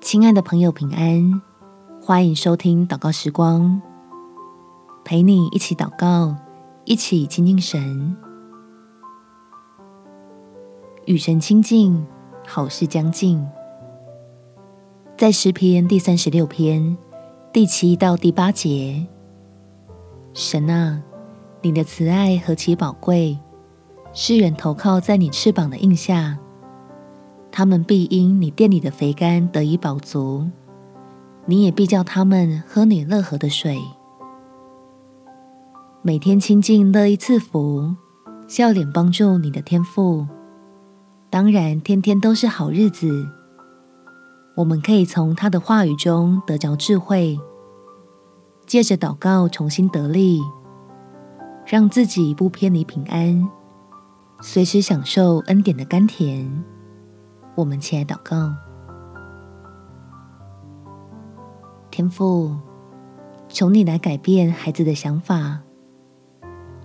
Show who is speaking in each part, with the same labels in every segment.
Speaker 1: 亲爱的朋友，平安！欢迎收听祷告时光，陪你一起祷告，一起亲近神，与神亲近，好事将近。在诗篇第三十六篇第七到第八节，神啊，你的慈爱何其宝贵！世人投靠在你翅膀的印下，他们必因你店里的肥甘得以饱足，你也必叫他们喝你乐河的水。每天亲近乐意赐福，笑脸帮助你的天赋，当然天天都是好日子。我们可以从他的话语中得着智慧，借着祷告重新得力，让自己不偏离平安。随时享受恩典的甘甜，我们起来祷告。天父，求你来改变孩子的想法，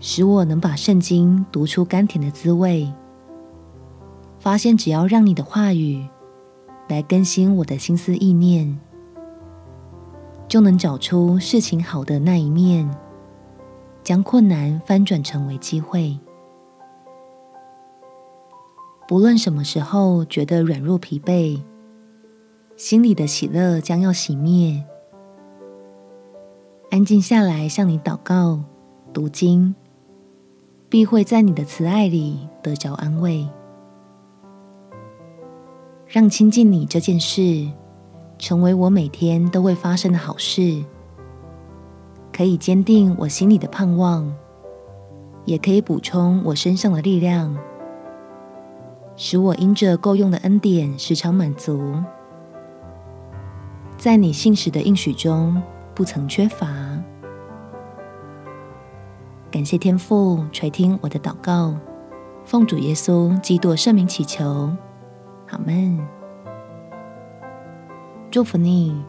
Speaker 1: 使我能把圣经读出甘甜的滋味。发现只要让你的话语来更新我的心思意念，就能找出事情好的那一面，将困难翻转成为机会。不论什么时候觉得软弱疲惫，心里的喜乐将要熄灭。安静下来向你祷告、读经，必会在你的慈爱里得着安慰。让亲近你这件事成为我每天都会发生的好事，可以坚定我心里的盼望，也可以补充我身上的力量。使我因着够用的恩典时常满足，在你信实的应许中不曾缺乏。感谢天父垂听我的祷告，奉主耶稣基督圣名祈求，阿们。祝福你，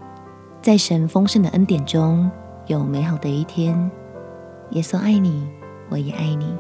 Speaker 1: 在神丰盛的恩典中有美好的一天。耶稣爱你，我也爱你。